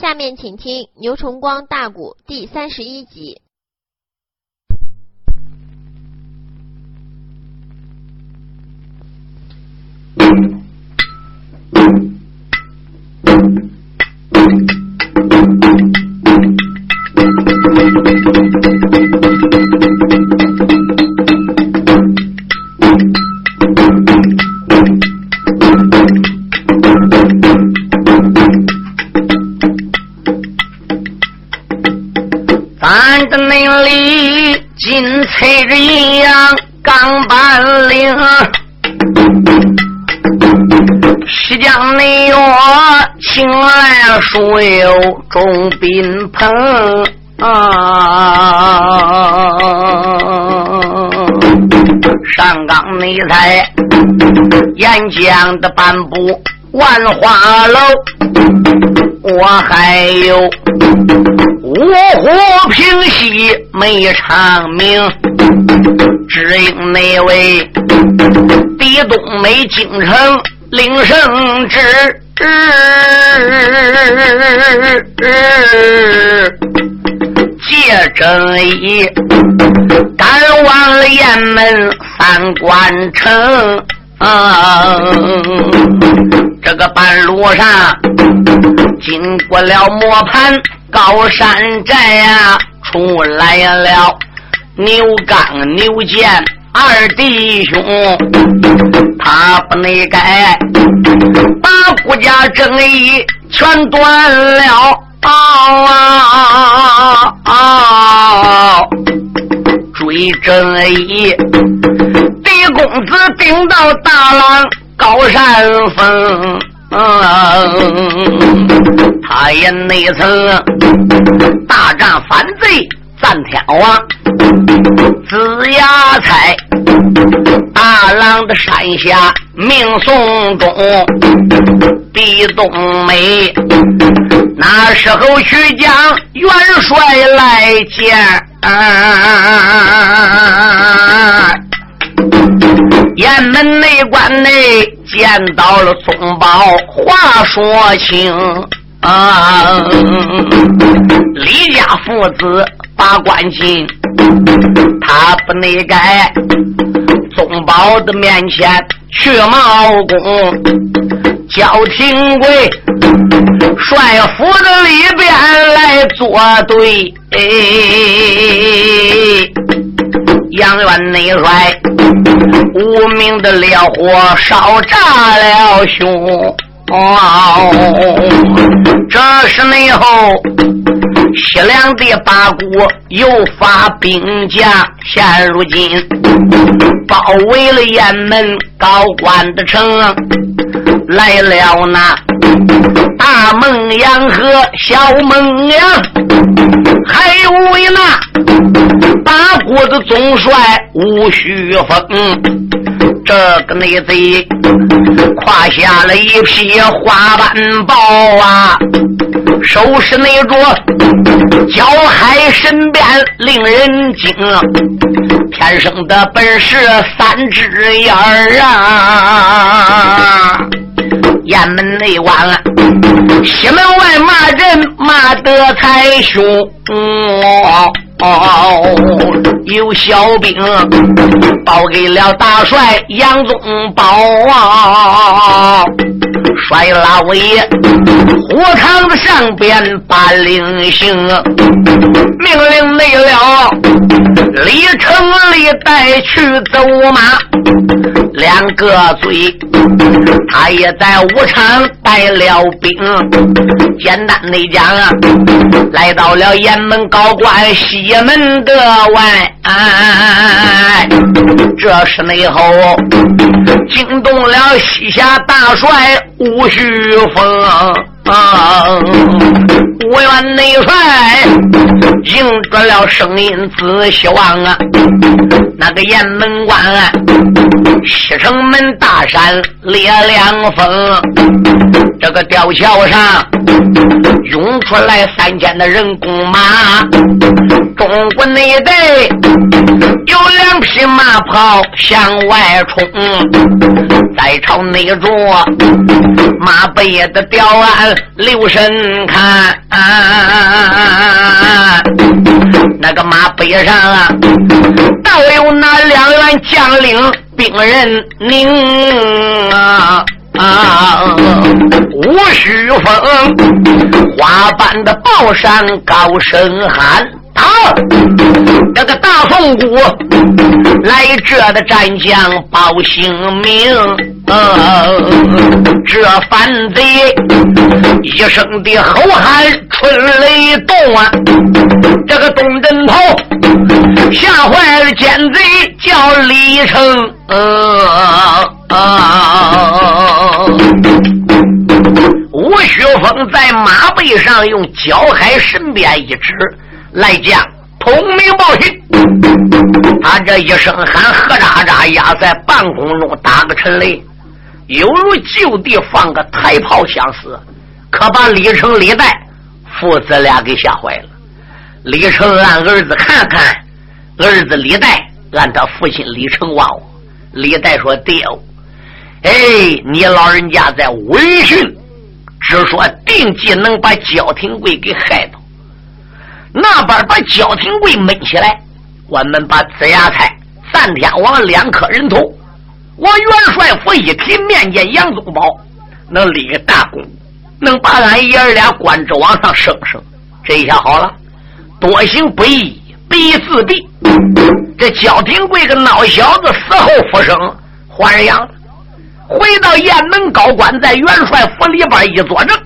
下面请听牛崇光大鼓第三十一集。西江内外青来树有众宾朋啊，上岗内在沿江的半步万花楼，我还有。五湖平西没长命，只因那位地东美京城领圣旨，借正义赶往了雁门三关城。这个半路上经过了磨盘。高山寨呀，出来了牛刚、牛健二弟兄，他不内改，把国家正义全断了。啊啊啊！追正义，狄公子顶到大浪高山峰。嗯，他也内曾大战反贼，战天王，子牙彩，大郎的山下命送终，地东美，那时候去将元帅来见。雁门内关内见到了宗保，话说清啊，李家父子把关进，他不内改，宗保的面前去冒功，叫廷贵帅府的里边来作对。杨元内帅，无名的烈火烧炸了胸。这是内后西凉的八国又发兵将，现如今包围了雁门高关的城，来了那大孟阳和小孟阳，还有为那八国的总帅吴须峰。这个内贼胯下了一匹花斑豹啊，手是那着脚海神鞭，令人惊。天生的本事三只眼儿啊！雁门内关，西门外骂人骂得太凶。哦有小兵报给了大帅杨宗保啊，帅老爷火堂子上边把令行，命令没了，李城里带去走马两个嘴，他也在武场带了兵，简单的讲啊，来到了雁门高关西。也门的外，这是内后惊动了西夏大帅吴旭峰。五员内帅迎着了声音仔细望啊，那个雁门关，西城门大山烈凉风，这个吊桥上涌出来三千的人工马，中国内带有两匹马跑向外冲，再朝内着马背的吊鞍留神看，那个马背上啊，倒有那两员将领兵人宁啊。啊！吴须峰，花瓣的宝山高声喊：“！好这个大凤谷来这的战将报姓名。这反贼一声的吼喊，春雷动啊！这个东镇头吓坏了奸贼，叫李成。呃！吴雪峰在马背上用脚海身边一指，来将通明报信。他这一声喊，喝喳喳压在半空中，打个沉雷，犹如就地放个太炮相似，可把李成、李代父子俩给吓坏了。李成让儿子看看，儿子李代按他父亲李成望我。李代说：“爹。”哎，你老人家在闻讯，只说定计能把焦廷贵给害到，那边把焦廷贵闷起来，我们把子牙菜、赞天王两颗人头往元帅府一提，面见杨宗保，能立个大功，能把俺爷儿俩官职往上升升。这一下好了，多行不义必自毙。这焦廷贵个孬小子死后复生，还阳。回到雁门高官，在元帅府里边一坐正。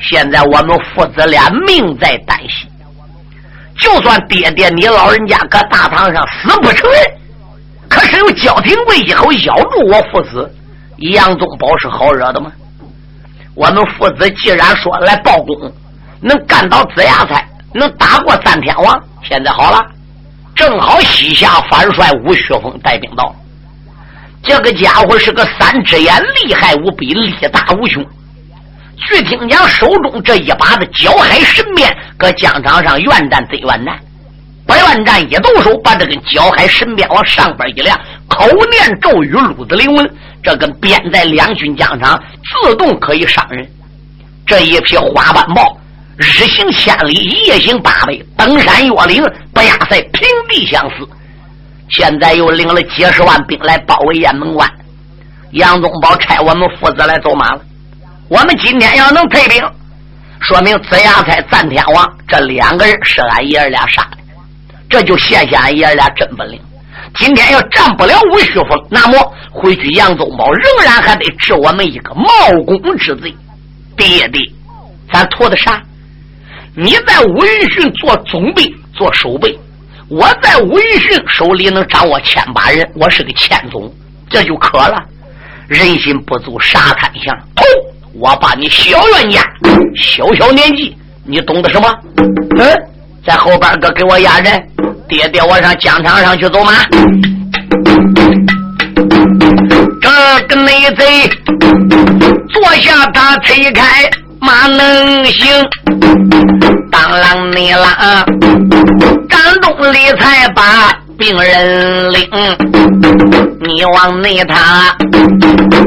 现在我们父子俩命在旦夕，就算爹爹你老人家搁大堂上死不承认，可是有焦廷贵一口咬住我父子，杨宗保是好惹的吗？我们父子既然说来报功，能干倒子牙菜，能打过三天王，现在好了，正好西夏反帅吴学峰带兵到。这个家伙是个三只眼，厉害无比，力大无穷。据听讲，手中这一把的焦海神鞭，搁疆场上愿战贼愿战，不愿战一动手，把这根焦海神鞭往上边一亮，口念咒语，路子灵文，这根鞭在两军疆场自动可以伤人。这一匹花斑豹，日行千里，夜行八百，登山越岭，不亚赛平地相似。现在又领了几十万兵来包围雁门关，杨宗保差我们父子来走马了。我们今天要能退兵，说明子牙才、赞天王这两个人是俺爷儿俩杀的，这就显现俺爷儿俩真本领。今天要战不了吴旭峰，那么回去杨宗保仍然还得治我们一个冒功之罪。爹爹，咱图的啥？你在武云训做总兵，做守备。我在吴云逊手里能掌握千把人，我是个千总，这就可了。人心不足傻看相，头我把你小冤家，小小年纪，你懂得什么？嗯，在后边个给我压人，爹爹我上疆场上去走马。这个内贼坐下，他推开。马能行，当啷你啷，张东里才把病人领。你往内他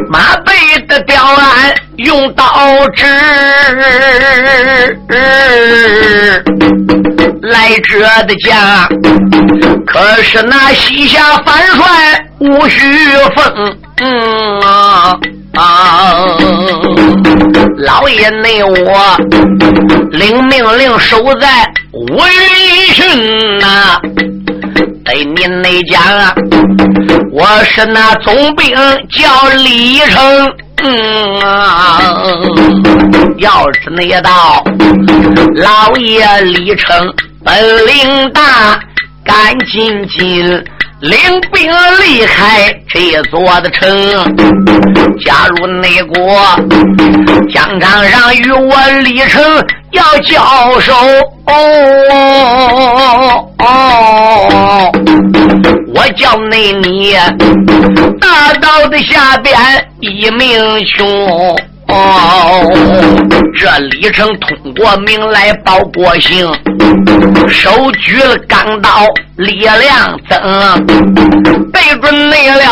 马背的吊鞍用刀指，来者的家，可是那西夏反帅吴须峰。嗯啊。老爷，内我领命令守在武云训呐，对您内讲啊，我是那总兵叫李成。嗯啊，要是那道老爷李成本领大，赶紧紧。领兵离开这座的城，加入内国，疆场上与我李成要交手。哦哦，我叫内你大道的下边一命穷。哦，这李成通过名来报国姓，手举了钢刀，力量增，对准内了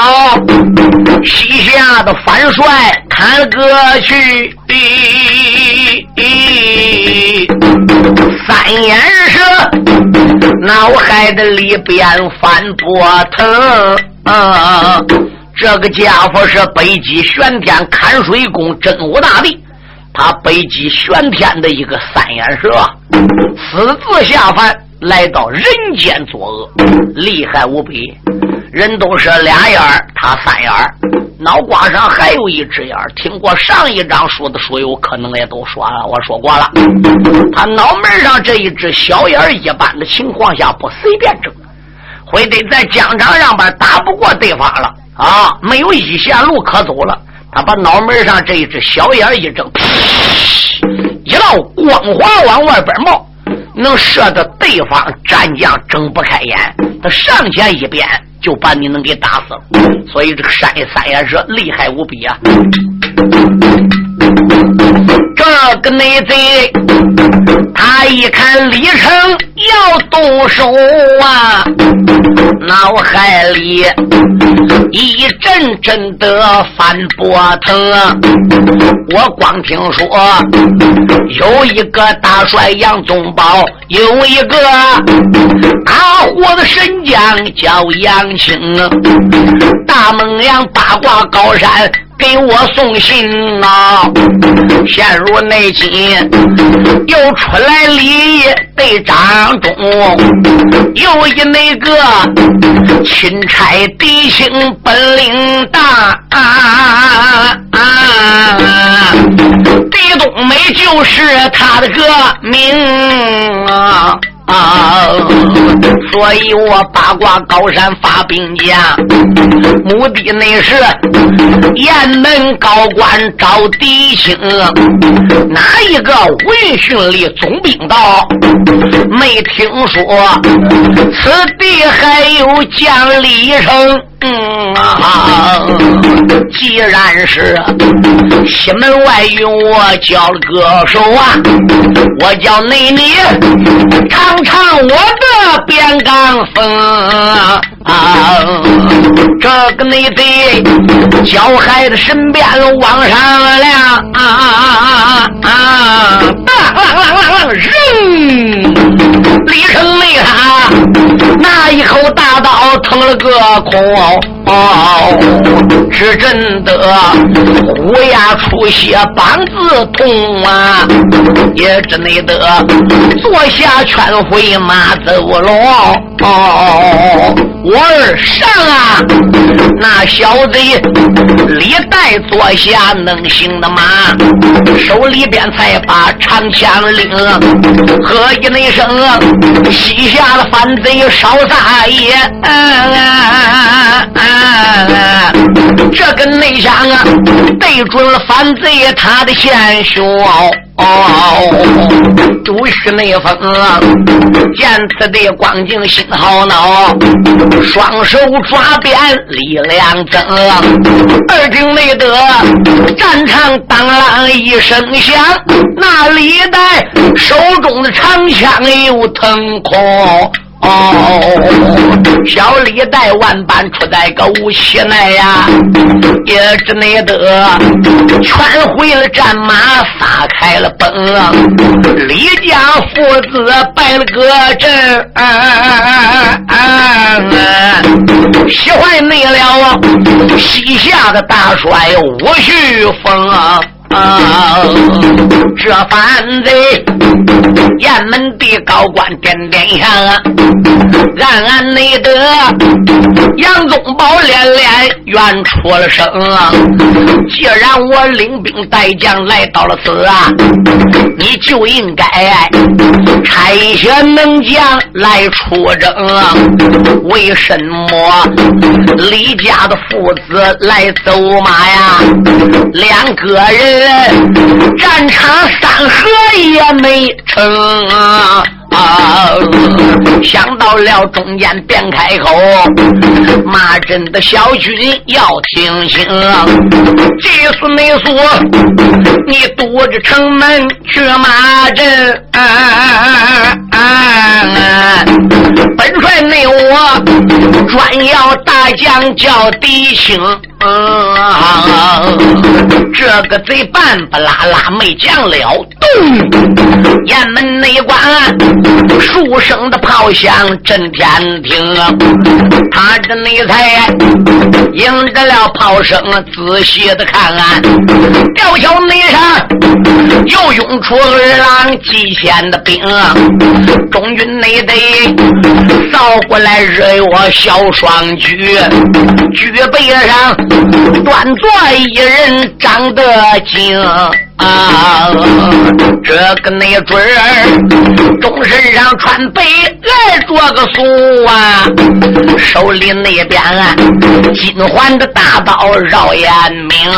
西夏的反帅看个去，三眼蛇脑海的里边翻波腾。这个家伙是北极玄天看水宫真武大帝，他北极玄天的一个三眼蛇，私自下凡来到人间作恶，厉害无比。人都是俩眼儿，他三眼儿，脑瓜上还有一只眼儿。听过上一章说的书友可能也都说了，我说过了，他脑门上这一只小眼儿一般的情况下不随便睁，会得在疆场上边打不过对方了。啊，没有一线路可走了。他把脑门上这一只小眼一睁，一道光华往外边冒，能射得对方战将睁不开眼。他上前一鞭，就把你能给打死了。所以这个山三眼蛇厉害无比啊！这个内贼，一看李成要动手啊，脑海里一阵阵的翻波腾。我光听说有一个大帅杨宗保，有一个大伙的神将叫杨青，大孟阳八卦高山。给我送信啊！陷入内心，又出来李队长中，又一那个钦差弟兄本领大，狄冬梅就是他的个名啊！啊！所以我八卦高山发兵将，目的那是雁门高官招弟兄。哪一个闻讯里总兵道？没听说此地还有将李成。嗯，既然是西门外用我交了个手啊，我叫内里尝尝我的边钢风啊！这个内贼脚孩子身边往上亮啊啊啊啊！扔，李成没他那一口大刀捅了个空啊。哦，是真的，虎牙出血，膀子痛啊！也只内得坐下劝回马走了。哦，我儿上啊！那小贼李代坐下能行的吗？手里边才把长枪领，喝一那声，西下的反贼少撒野。这个内向啊，对准了反贼他的贤兄。哦，主是内风，见他的光景心好恼，双手抓鞭力量增，二听没得战场当啷一声响，那李代手中的长枪又腾空。哦，小李带万般出在个无锡内呀，也只内得全回了战马，撒开了奔。李家父子摆了个阵，喜欢内了啊西夏的大帅吴旭峰啊。啊！这反贼，雁门的高官点点香，暗暗内得杨宗保连连愿出了声。既然我领兵带将来到了此啊，你就应该差一些能将来出征。为什么李家的父子来走马呀？两个人。战场三合也没成啊，想到了中间便开口，骂阵的小军要听清，这次没说你堵着城门去骂阵，本帅内我专要大将叫弟兄。这个贼半不拉拉没将了，咚！雁门内关，数声的炮响震天听。他这内才迎着了炮声，仔细的看，吊桥内上又涌出二郎极限的兵，中军内得扫过来惹我小双举，举背上。端坐一人张德精啊，这个那准儿，中身上穿白，来着个素啊，手里那边金环的大刀绕眼明，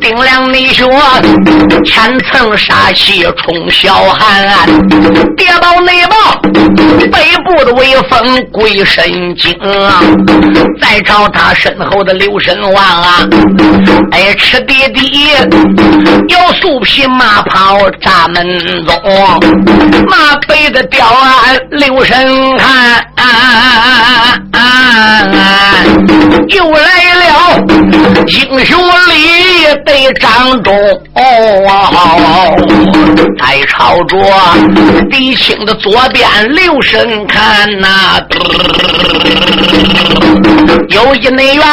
顶梁内胸千层杀气冲霄寒，叠宝内宝背部的威风归神经，再朝他身后的刘神王啊，哎，吃弟弟有。素皮马袍扎门中，马背的吊鞍留神看，又来了英雄里得张忠，在朝着狄青的左边留神看呐。有一内员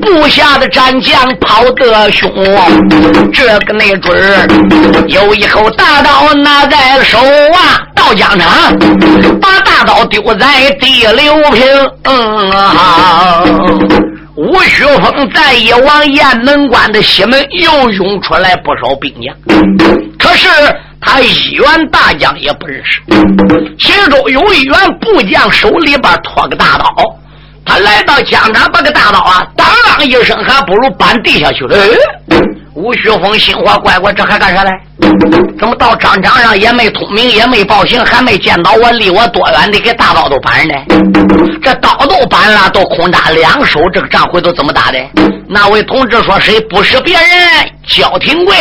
部下的战将跑得凶，这个内准有一口大刀拿在手啊，到疆场把大刀丢在第六平。吴雪峰再一往雁门关的西门又涌出来不少兵将，可是他一员大将也不认识，其中有一员部将手里边托个大刀。他来到疆场，把个大刀啊，当啷一声，还不如搬地下去了。吴雪峰心话怪怪，这还干啥来？怎么到战场上也没通名，也没报信，还没见到我，离我多远的，给大刀都搬呢？这刀都搬了，都空打两手，这个仗回头怎么打的？那位同志说：“谁不是别人？焦廷贵。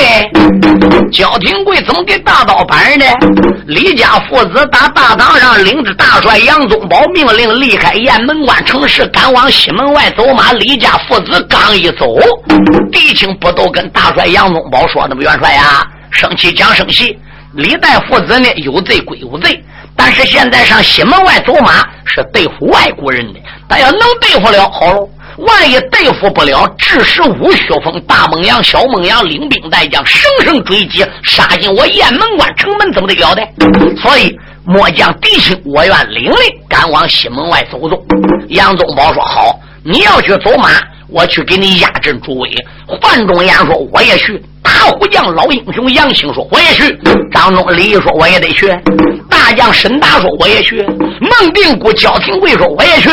焦廷贵怎么给大刀搬的？李家父子打大堂上，领着大帅杨宗保命令离开雁门关城市，赶往西门外走马。李家父子刚一走，狄青不都跟大帅杨宗保说那么？元帅呀，生气讲生气。李代父子呢，有罪归有罪，但是现在上西门外走马是对付外国人的，但要能对付了，好喽。”万一对付不了，致使吴雪峰、大孟阳、小孟阳领兵带将乘胜追击，杀进我雁门关城门，怎么得了的？所以末将弟兄，我愿领令赶往西门外走走。杨宗保说：“好，你要去走马，我去给你压阵助威。”范仲淹说：“我也去。”大虎将老英雄杨兴说：“我也去。”张忠李说：“我也得去。”大将沈达说：“我也去。”孟定国、焦廷贵说：“我也去。”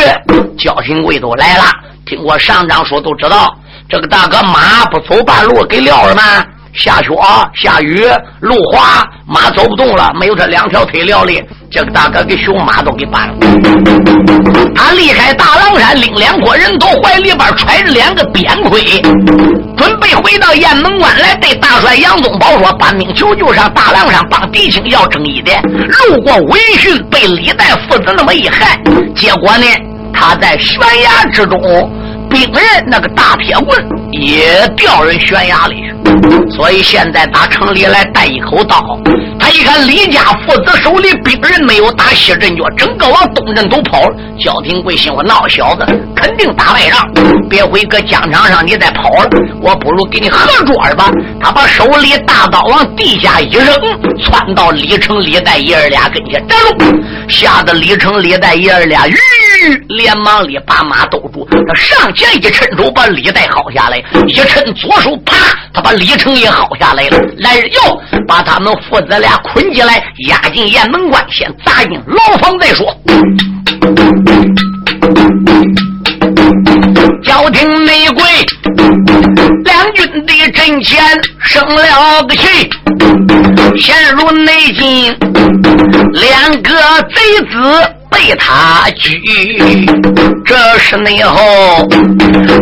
焦廷贵都来了。听我上章说，都知道这个大哥马不走半路给撂了吗？下雪下雨路滑，马走不动了，没有这两条腿撂的，这个大哥给熊马都给绊了。他离开大狼山，领两伙人头，怀里边揣着两个鞭盔，准备回到雁门关来，对大帅杨宗保说：“把命求救上大梁上帮狄青要正义的。”路过闻讯，被李代父子那么一害，结果呢，他在悬崖之中。兵人那个大铁棍也掉人悬崖里去，所以现在打城里来带一口刀。他一看李家父子手里兵人没有打西阵脚，整个往东阵都跑了。焦廷贵心说：“闹小子，肯定打败仗，别回搁疆场上你再跑了，我不如给你合桌吧。”他把手里大刀往地下一扔，窜到李成、李代爷儿俩跟前站住，吓得李成、李代爷儿俩吁。连忙里把马兜住，他上这一伸手把李代薅下来，一抻左手，啪，他把李成也薅下来了。来人哟，把他们父子俩捆起来，押进雁门关，先砸进牢房再说。叫听内鬼，两军的阵前生了个气，陷入内境，两个贼子。被他拘，这是内后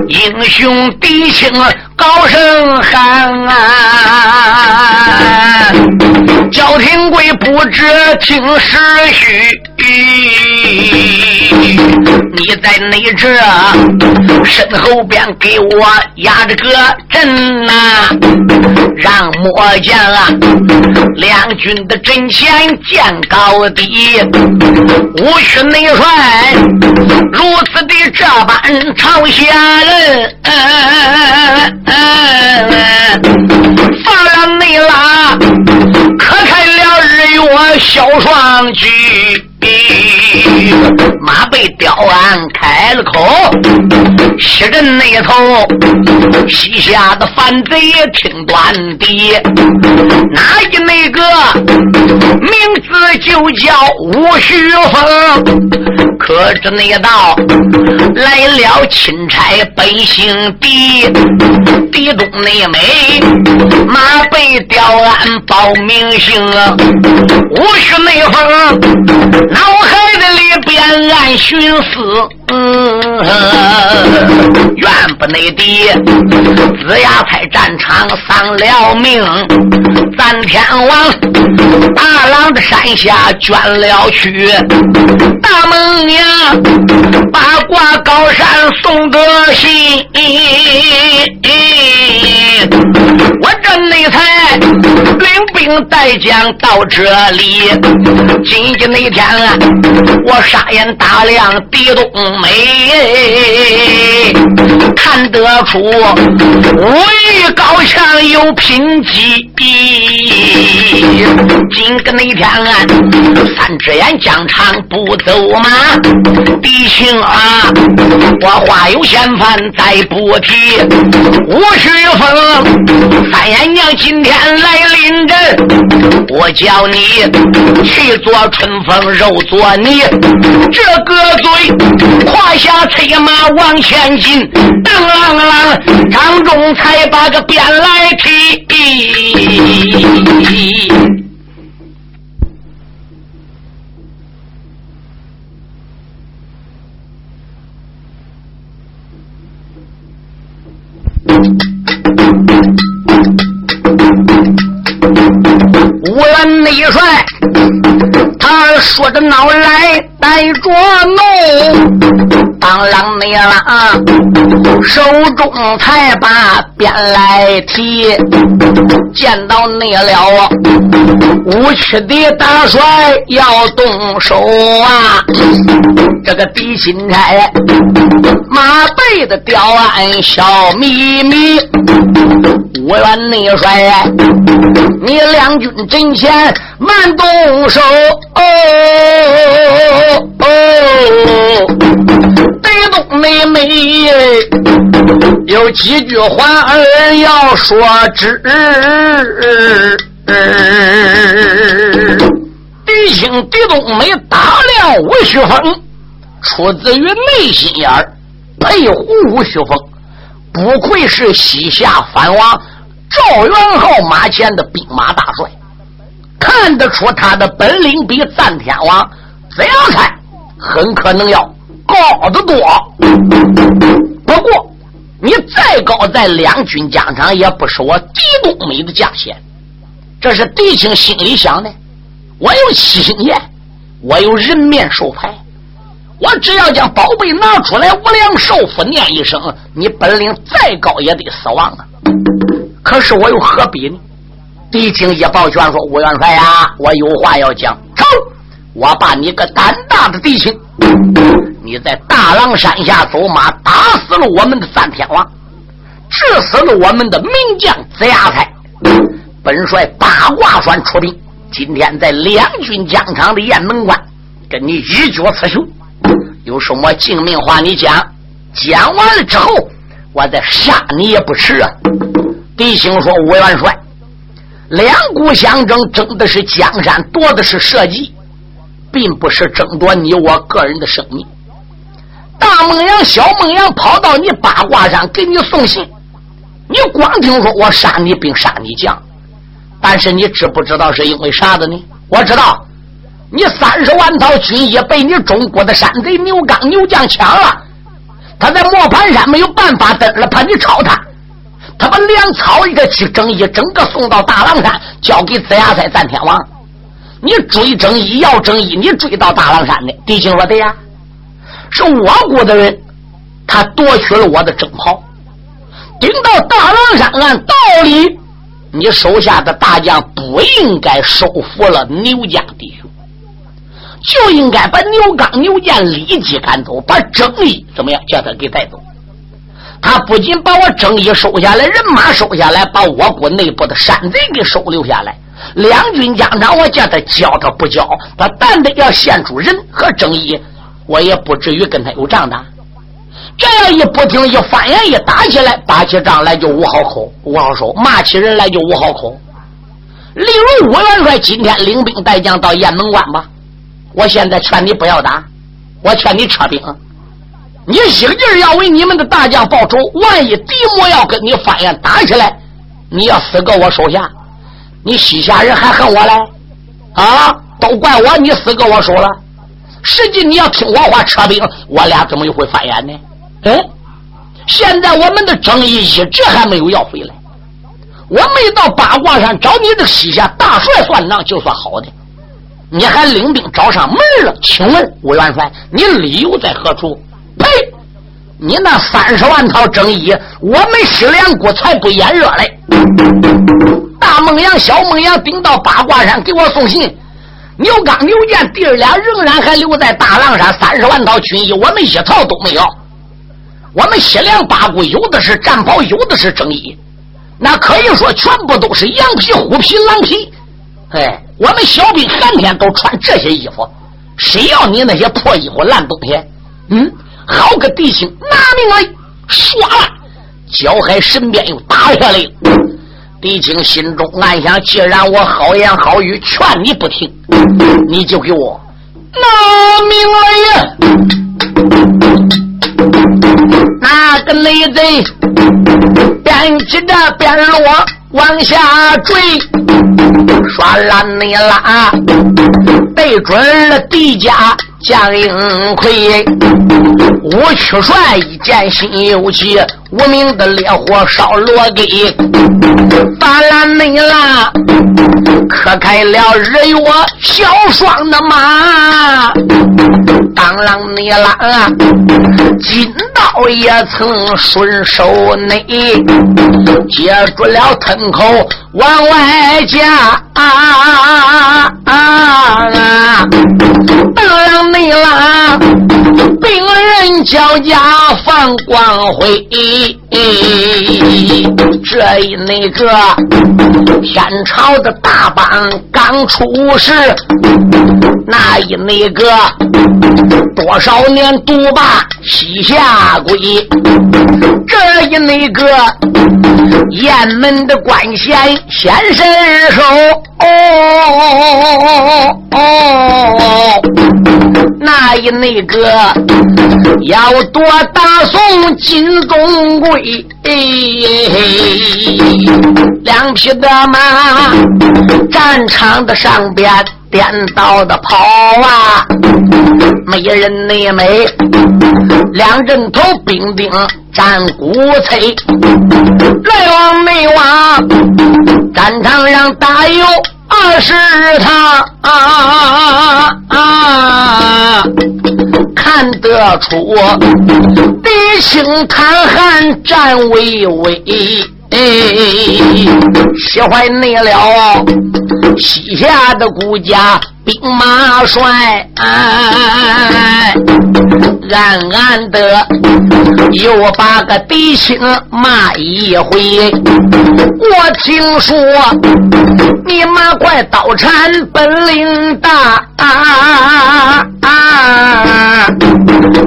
英雄弟兄高声喊啊！焦廷贵不知听时虚，你在内这身后边给我压着个阵呐，让末将啊两军的阵前见高低。无需内帅如此的这般朝下人，放了内拉，可开了日月小双举。马被刁安开了口，西镇那头，西下的反贼听端的，哪一那个名字就叫吴旭峰？可知那道来了钦差北姓狄，狄东内美，马背吊鞍报名姓，吴旭内峰。脑海的里边暗寻思，嗯，原不内的子牙在战场丧了命，咱天王大郎的山下捐了去，大猛娘八卦高山送个信，我这内才领兵带将到这里，今天那天啊。我沙眼打量地东美，看得出为高强有品级。今个那天，三只眼疆场不走马，弟兄啊，我话有嫌犯再不提。吴旭峰，三眼娘今天来临阵，我叫你去做春风肉。做你这个嘴，胯下催马往前进，当啷啷，张仲才把个鞭来提。无论内帅。他说着闹来带着怒，当啷你啷，手中才把鞭来提，见到你了，武区的大帅要动手啊！这个狄钦差马背的吊鞍笑眯眯，我愿内帅，你两军阵前慢动手。哦哦，对东妹妹有几句话儿要说知。弟兄狄冬梅打量吴旭峰，出自于内心眼儿，佩服吴旭峰，不愧是西夏藩王赵元昊马前的兵马大帅。看得出他的本领比赞天王怎样看很可能要高得多。不过你再高，在两军疆场也不是我狄冬梅的价钱。这是狄青心里想的。我有七星剑，我有人面兽牌，我只要将宝贝拿出来，无量寿佛念一声，你本领再高也得死亡啊！可是我又何必呢？狄青一抱拳说：“吴元帅呀，我有话要讲。走，我把你个胆大的狄青，你在大狼山下走马，打死了我们的三天王，治死了我们的名将子牙才。本帅八卦山出兵，今天在两军疆场的雁门关，跟你一决雌雄。有什么敬命话你讲，讲完了之后，我再杀你也不迟啊。”弟兄说：“吴元帅。”两股相争，争的是江山，夺的是社稷，并不是争夺你我个人的生命。大孟阳、小孟阳跑到你八卦山给你送信，你光听说我杀你兵、杀你将，但是你知不知道是因为啥子呢？我知道，你三十万套军衣被你中国的山贼牛刚牛将抢了，他在磨盘山没有办法登了，怕你抄他，他把粮草一个去正义，整个送到大狼山，交给子牙塞战天王。你追征一要征一，你追到大狼山的狄青说对呀，是我国的人，他夺取了我的征袍，顶到大狼山，按道理，你手下的大将不应该收服了牛家弟兄，就应该把牛刚、牛建立即赶走，把正义怎么样叫他给带走。他不仅把我正义收下来，人马收下来，把我国内部的山贼给收留下来。两军将长，我叫他交，他不交。他但得要献出人和正义，我也不至于跟他有仗的。这样一不听，一翻眼一打起来，打起仗来就无好口，无好手；骂起人来就无好口。例如，我元帅今天领兵带将到雁门关吧，我现在劝你不要打，我劝你撤兵。你使劲儿要为你们的大将报仇，万一敌魔要跟你翻眼打起来，你要死搁我手下。你西夏人还恨我嘞？啊，都怪我，你死搁我手了。实际你要听我话撤兵，我俩怎么又会翻眼呢？嗯，现在我们的争议一直还没有要回来。我没到八卦山找你这个西夏大帅算账，就算好的。你还领兵找上门了？请问吴元帅，你理由在何处？呸！你那三十万套争议，我们西凉国才不眼热嘞。大孟阳、小孟阳顶到八卦山给我送信，牛刚、牛建弟儿俩仍然还留在大狼山，三十万套军衣我们一套都没有。我们西凉八股有的是战袍，有的是征衣，那可以说全部都是羊皮、虎皮、狼皮。哎，我们小兵寒天都穿这些衣服，谁要你那些破衣服、烂东西？嗯，好个弟兄，拿命来！唰了，焦海身边又打下来了。狄青心中暗想：既然我好言好语劝你不听，你就给我拿命来呀！那个内贼边骑着边落往下坠，耍烂你啦！对准了狄家。将英魁，武曲帅一见心有急，无名的烈火烧罗给，把烂你啦，磕开了日月小双的马，当啷你啦，金刀也曾顺手内，接住了吞口往外夹，啊啊啊！小家放光辉，这一那个天朝的大邦刚出世，那一那个多少年独霸西夏国，这一那个雁门的官衔先伸手。哦哦哦哦哦！那一那个要夺大宋金中贵，哎两匹的马，战场的上边颠倒的跑啊，没人内没，两阵头兵丁战鼓催，来往内往，战场上打有。二十趟啊啊，看得出弟兄抗汉战巍巍，喜欢你了西夏的顾家。兵马帅，暗暗的又把个弟兄骂一回。我听说你马快刀铲本领大，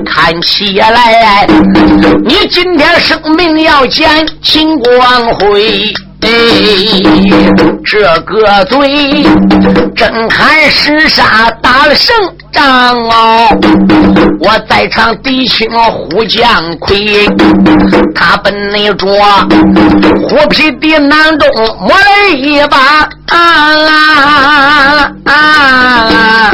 看起来你今天生命要见秦光辉。哎，这个嘴真喊厮杀打了胜仗哦！我在场弟兄呼将魁，他奔那着虎皮的囊中摸了一把啊啊啊！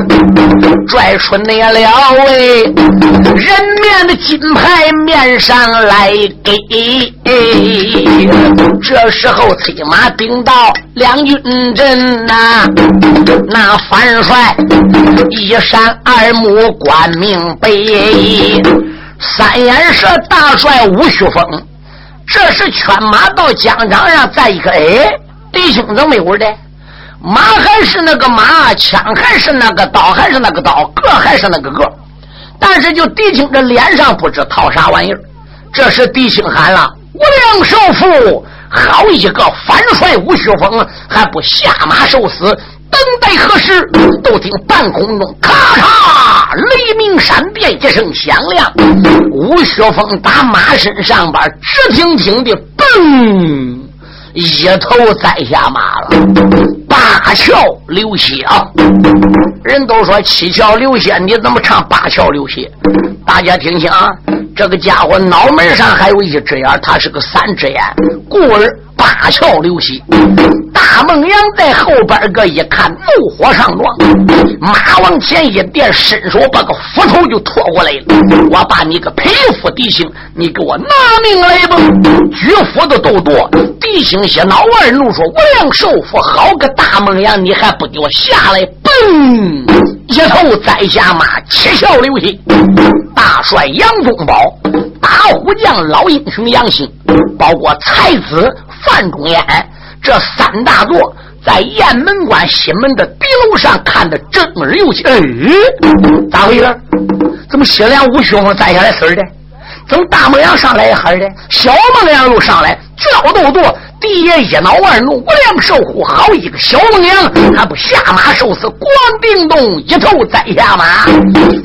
拽出那了喂，人面的金牌面上来给。这时候催马顶到两军阵呐，那樊帅一山二目观明白，三眼蛇大帅吴旭峰，这时犬马到疆场上，再一看，哎，弟兄怎么没有的？马还是那个马，枪还是那个刀，还是那个刀，个还是那个个，但是就狄青这脸上不知套啥玩意儿。这时狄青喊了：“无量寿父，好一个反帅吴雪峰，还不下马受死，等待何时？”都听半空中咔嚓雷鸣闪电一声响亮，吴雪峰打马身上边直挺挺的嘣。一头栽下马了，八窍流血啊！人都说七窍流血，你怎么唱八窍流血？大家听清啊！这个家伙脑门上还有一只眼，他是个三只眼，故而八窍流血。大孟阳在后边个一看，怒火上撞，马往前一垫，伸手把个斧头就拖过来了。我把你个匹夫弟兄，你给我拿命来吧！举斧子都剁。弟兄些老二怒说：“我良寿父，好个大孟阳，你还不给我下来！”嘣，一头栽下马，七窍流血。大帅杨宗保，大虎将老英雄杨兴，包括才子范仲淹。这三大座在雁门关西门的壁楼上看的正儿有气，哎，咋回事？怎么西凉五兄峰栽下来死的？怎么大孟阳上来一哈的？小孟阳又上来，叫斗斗。第爷一恼二怒，无良寿虎，好一个小孟阳，还不下马受死？光腚洞一头栽下马，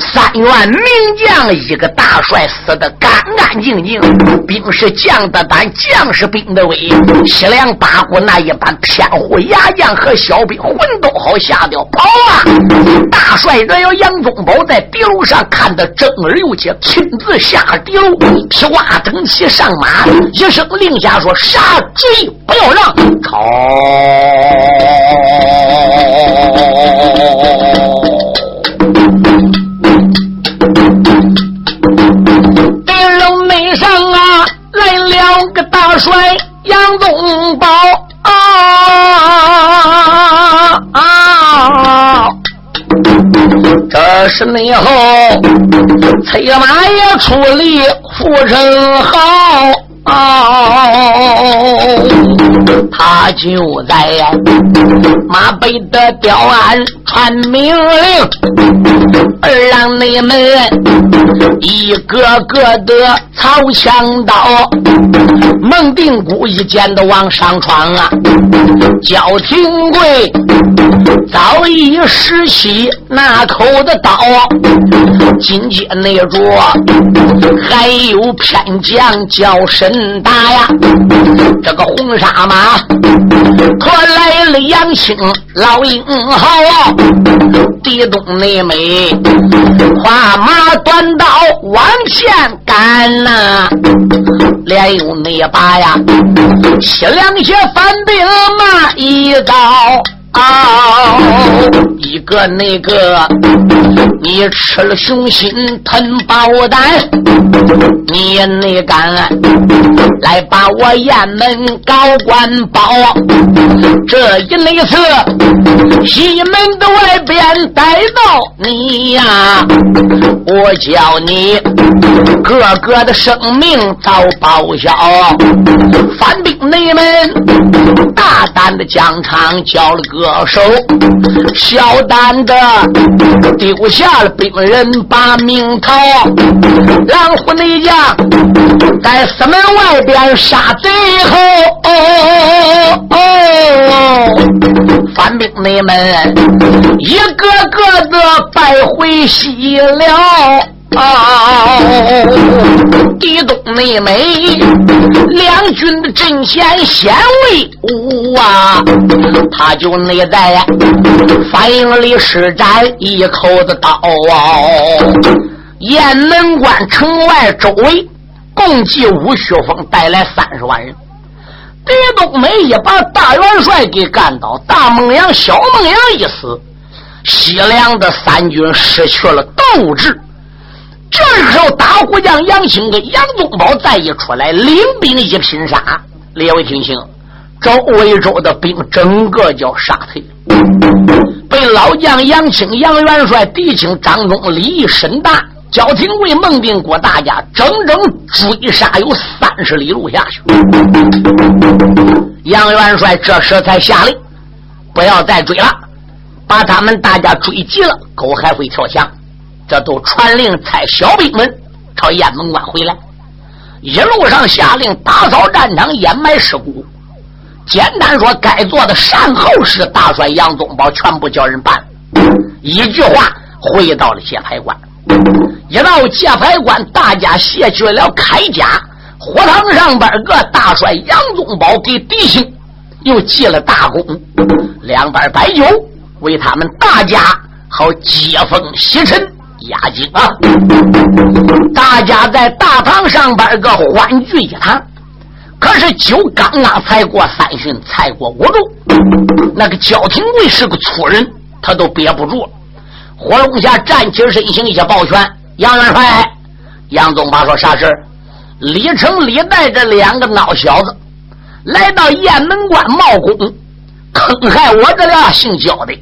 三员名将，一个大帅死的干干净净。兵是将的胆，将是兵的威。西凉八股那一般偏护牙将和小兵，魂都好吓掉，跑啊！大帅若要杨宗保在敌楼上看得正儿有节，亲自下敌楼，披挂整齐上马，一声令下说：“杀追！”不要让朝敌人内上啊，来了个大帅杨宗保啊啊！这是内后催马也出力不成好。他就在马背的吊鞍传命令，而让你们一个个的操枪刀，蒙定鼓一剑的往上闯啊！焦廷贵早已拾起那口的刀，紧接内着还有偏将叫声。大呀，这个红纱马可来了杨青老英豪，地东内美，跨马端刀往前赶呐，连用那把呀，西凉些反兵马一刀。啊，一个那个，你吃了雄心吞豹胆，你也那敢来把我雁门高官保？这一那次西门的外边逮到你呀，我叫你个个的生命遭报销。反兵内门大胆的疆场交了个。歌手小胆的丢下了兵人把命逃，狼虎内将在四门外边杀贼后，反兵内门一个个的败回西了。哦，地东内美，两军的阵前显威武啊！他就内在反应里施展一口子刀啊！雁门关城外周围共计吴雪峰带来三十万人，狄冬梅一把大元帅给干倒，大孟阳、小孟阳一死。西凉的三军失去了斗志。这时候，大虎将杨兴跟杨宗保再一出来，领兵一拼杀。列位听清，周围州的兵整个叫杀退，被老将杨清、杨元帅、狄青、张忠、李义、沈大、焦廷贵、孟定国大家整整追杀有三十里路下去。杨元帅这时才下令，不要再追了，把他们大家追急了，狗还会跳墙。这都传令差小兵们朝雁门关回来，一路上下令打扫战场，掩埋尸骨。简单说，该做的善后事，大帅杨宗保全部叫人办。一句话，回到了界牌关。一到界牌关，大家卸去了铠甲，火堂上边个大帅杨宗保给弟兄又记了大功，两边摆酒，为他们大家好接风洗尘。压惊啊！大家在大堂上边个欢聚一堂，可是酒刚刚才过三巡，才过五度，那个焦廷贵是个粗人，他都憋不住了。火龙下站起身形，一抱拳：“杨元帅，杨宗保说啥事李成、李带着两个孬小子来到雁门关冒功，坑害我这俩姓焦的。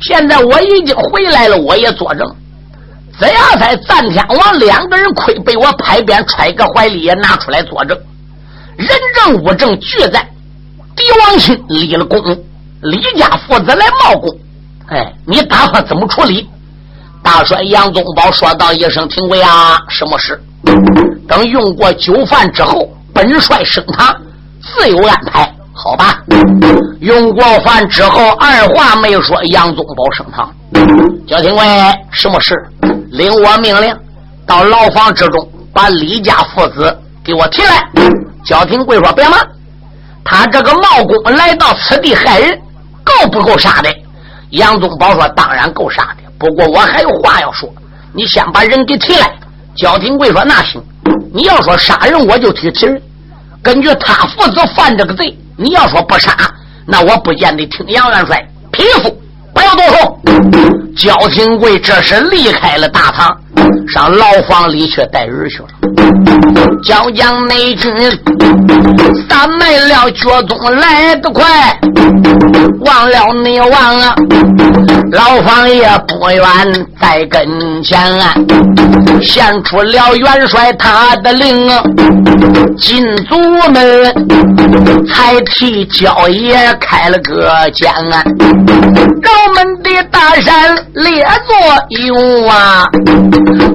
现在我已经回来了，我也作证。”怎样才、赞天王两个人亏被我拍扁，揣个怀里也拿出来作证，人证物证俱在。狄王亲立了功，李家父子来冒功。哎，你打算怎么处理？大帅杨宗保说道一声：“廷尉啊，什么事？等用过酒饭之后，本帅升堂，自有安排。好吧？用过饭之后，二话没说，杨宗保升堂。焦廷尉，什么事？”领我命令，到牢房之中把李家父子给我提来。焦廷贵说：“别忙，他这个冒功来到此地害人，够不够杀的？”杨宗保说：“当然够杀的，不过我还有话要说。你先把人给提来。”焦廷贵说：“那行，你要说杀人，我就提提人。根据他父子犯这个罪，你要说不杀，那我不见得听杨元帅批复。”不要多说。焦廷贵这时离开了大堂，上牢房里去带人去了，叫将内军，三们了觉宗来得快，忘了你忘了，牢房也不远在跟前啊，献出了元帅他的令啊，进祖门，才替焦爷开了个间啊，高门的大山列座有啊。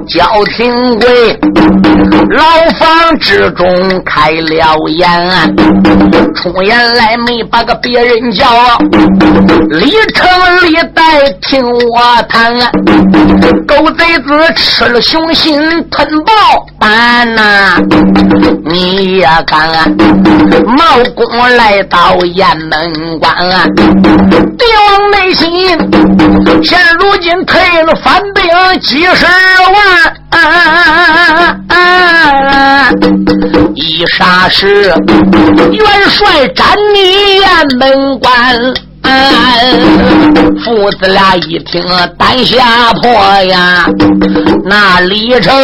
焦廷贵牢房之中开了眼，出言来没把个别人叫，李成李代听我谈，狗贼子吃了雄心吞豹胆呐，你也敢冒功来到雁门关，帝王内心现如今退了反兵几十啊。一霎时，元帅斩你雁门关，父子俩一听胆吓破呀。那李成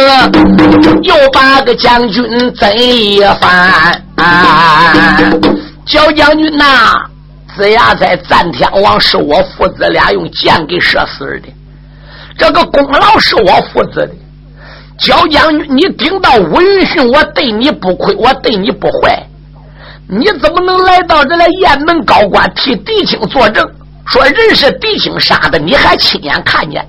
又把个将军贼一番，焦将军呐，子牙在赞天王是我父子俩用箭给射死的，这个功劳是我负责的。焦将军，你顶到武云训，我对你不亏，我对你不坏，你怎么能来到这来雁门高官替狄青作证，说人是狄青杀的？你还亲眼看见？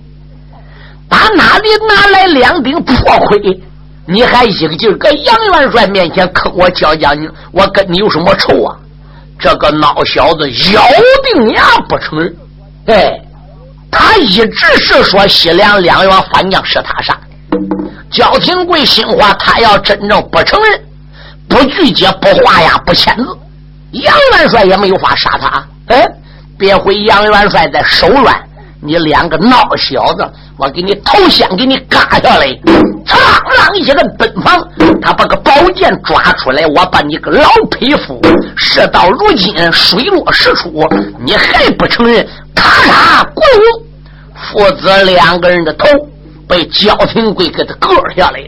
打哪里拿来两顶破盔？你还一个劲儿搁杨元帅面前坑我焦将军？我跟你有什么仇啊？这个孬小子咬定牙不承认。哎，他一直是说西凉两员反将是他杀的。焦廷贵心话，他要真正不承认、不拒绝、不画押、不签字，杨元帅也没有法杀他。哎，别回杨元帅在手软，你两个孬小子，我给你头先给你割下来！苍啷一个奔放，他把个宝剑抓出来，我把你个老匹夫！事到如今，水落石出，你还不承认？咔嚓，滚！父子两个人的头被焦廷贵给他割下来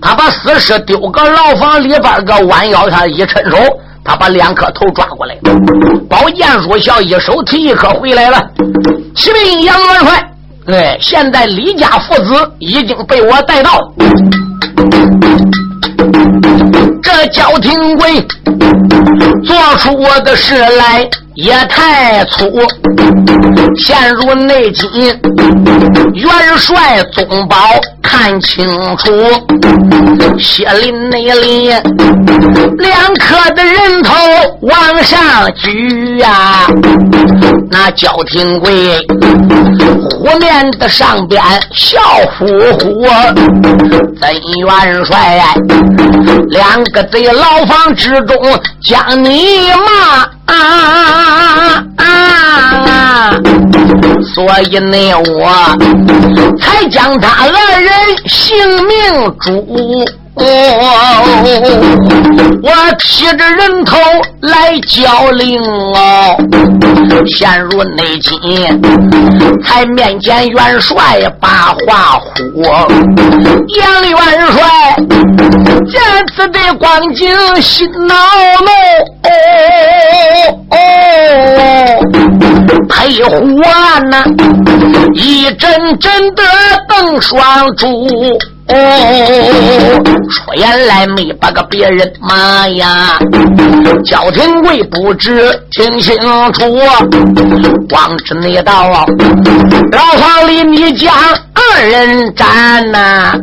他把死尸丢个牢房里边个弯腰上一伸手，他把两颗头抓过来。包剑书笑一手提一颗回来了。启禀杨元帅，哎，现在李家父子已经被我带到。焦廷贵做出我的事来。也太粗，陷入内急。元帅宗保看清楚，血淋内里，两颗的人头往上举呀！那焦廷贵虎面的上边笑呼呼，曾元帅两个贼牢房之中将你骂。啊啊啊！所以呢，我才将他二人性命诛。哦我提着人头来交令哦，陷入内急，才面见元帅把话呼。杨元帅见此的光景，心恼怒。哦哦，配虎案呐，一阵阵的瞪双珠。哦，出言来没把个别人骂呀！焦廷贵不知听清楚，光知那道牢房里你将二人斩呐，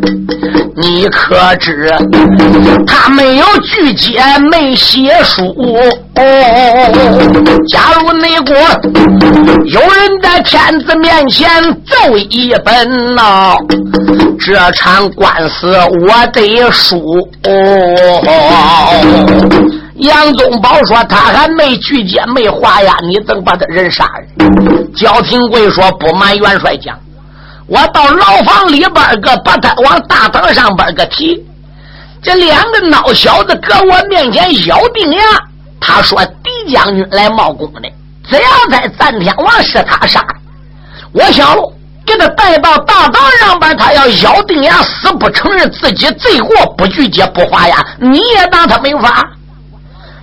你可知他没有拒绝，没写书。哦，假如内国有人在天子面前奏一本呐，这场。官司我得输。哦杨宗保说：“他还没拒绝，没花呀，你怎么把他人杀了？”焦廷贵说：“不瞒元帅讲，我到牢房里边个，把他往大堂上边个提。这两个孬小子搁我面前咬定呀，他说狄将军来冒功的，只要在赞天王是他杀的。我想喽。”给他带到大堂上边，他要咬定牙，死不承认自己罪过，不拒绝不还押，你也当他没有法。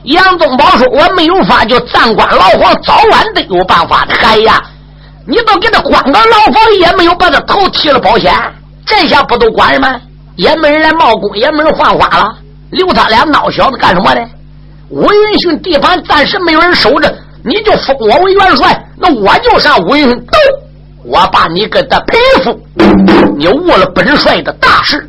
杨宗保说：“我没有法，就暂关牢房，早晚得有办法的。”哎呀，你都给他关到牢房，也没有把他头提了保险，这下不都管了吗？也没人来冒功，也没人换花了，留他俩孬小子干什么呢？吴云逊地盘暂时没有人守着，你就封我为元帅，那我就上吴云逊斗。我把你给他赔付，你误了本帅的大事。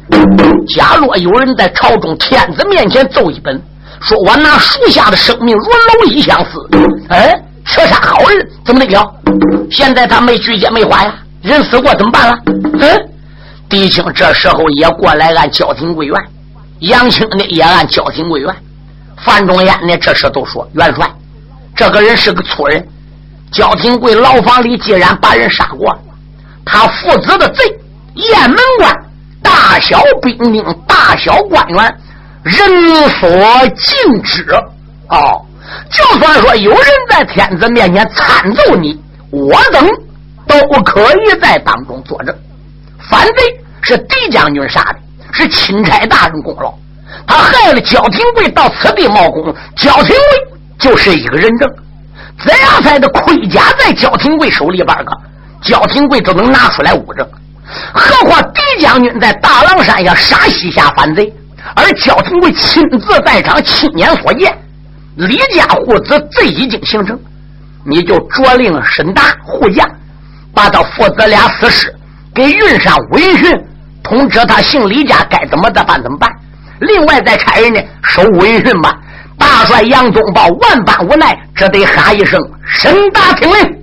假若有人在朝中天子面前奏一本，说我拿属下的生命如蝼蚁相似，哎，射杀好人，怎么得了？现在他没拒绝没还呀，人死过怎么办了？嗯，狄青这时候也过来按交廷跪怨，杨青呢也按交廷跪怨，范仲淹呢这时都说元帅，这个人是个粗人。焦廷贵牢房里既然把人杀过，他父子的贼，雁门关大小兵丁、大小官员，人所尽知。哦，就算说有人在天子面前参奏你，我等都可以在当中作证。反贼是狄将军杀的，是钦差大人功劳。他害了焦廷贵到此地冒功，焦廷贵就是一个人证。怎样才的盔甲在焦廷贵手里边个，焦廷贵都能拿出来捂着，何况狄将军在大狼山下杀西夏反贼，而焦廷贵亲自在场，亲眼所见，李家父子罪已经形成，你就着令沈达护驾，把他父子俩死尸给运上武云逊，通知他姓李家该怎么的办怎么办，另外再差人呢收武云逊吧。大帅杨宗保万般无奈，只得喊一声：“神大听令。”